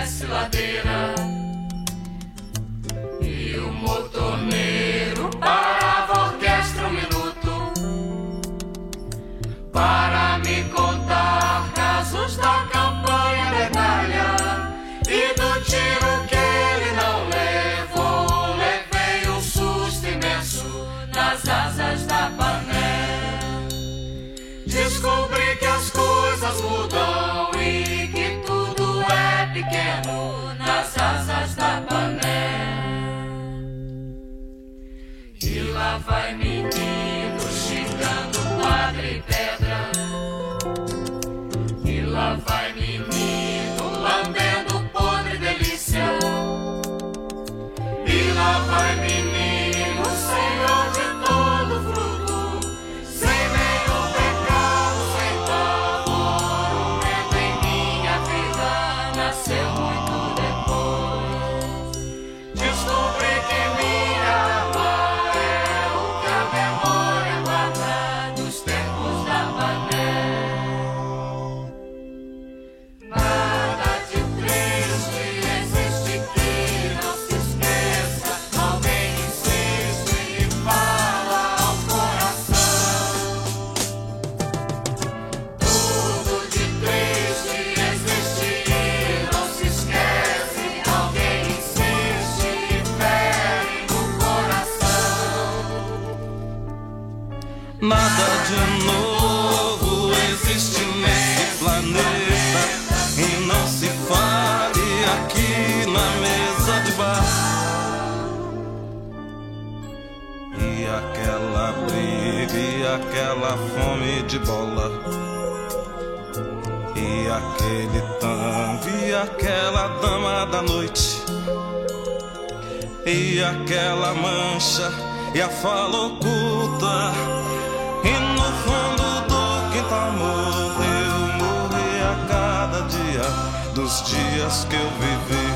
desce ladeira e o motoneiro parava a orquestra um minuto para me contar casos da campanha medalha e do tiro que ele não levou. Levei um susto imenso nas asas da panela. Descobri que as coisas mudam. esta panela. E lá vai menino chitando quadra e pedra. E lá vai menino lambendo podre delícia. E lá vai menino. say Nada de novo existe nesse planeta e não se fale aqui na mesa de bar. E aquela briga e aquela fome de bola. E aquele tango e aquela dama da noite. E aquela mancha e a fala oculta. Fundo do quintal morreu, morri a cada dia dos dias que eu vivi.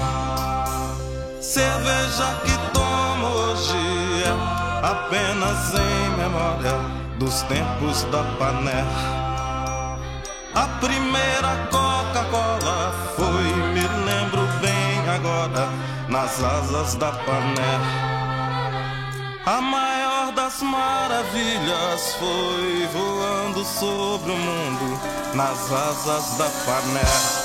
Cerveja que tomo hoje é apenas em memória dos tempos da pané. A primeira Coca-Cola foi, me lembro bem agora, nas asas da pané. A maior das maravilhas foi voando sobre o mundo nas asas da pané.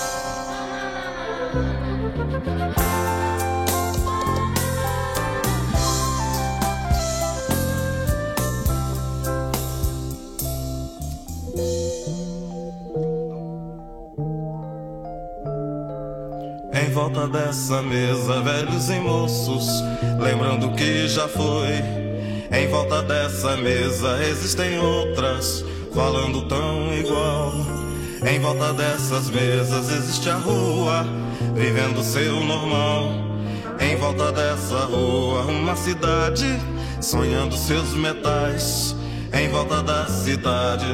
Em volta dessa mesa, velhos e moços, lembrando que já foi. Em volta dessa mesa existem outras, falando tão igual. Em volta dessas mesas existe a rua, vivendo seu normal. Em volta dessa rua, uma cidade, sonhando seus metais. Em volta da cidade.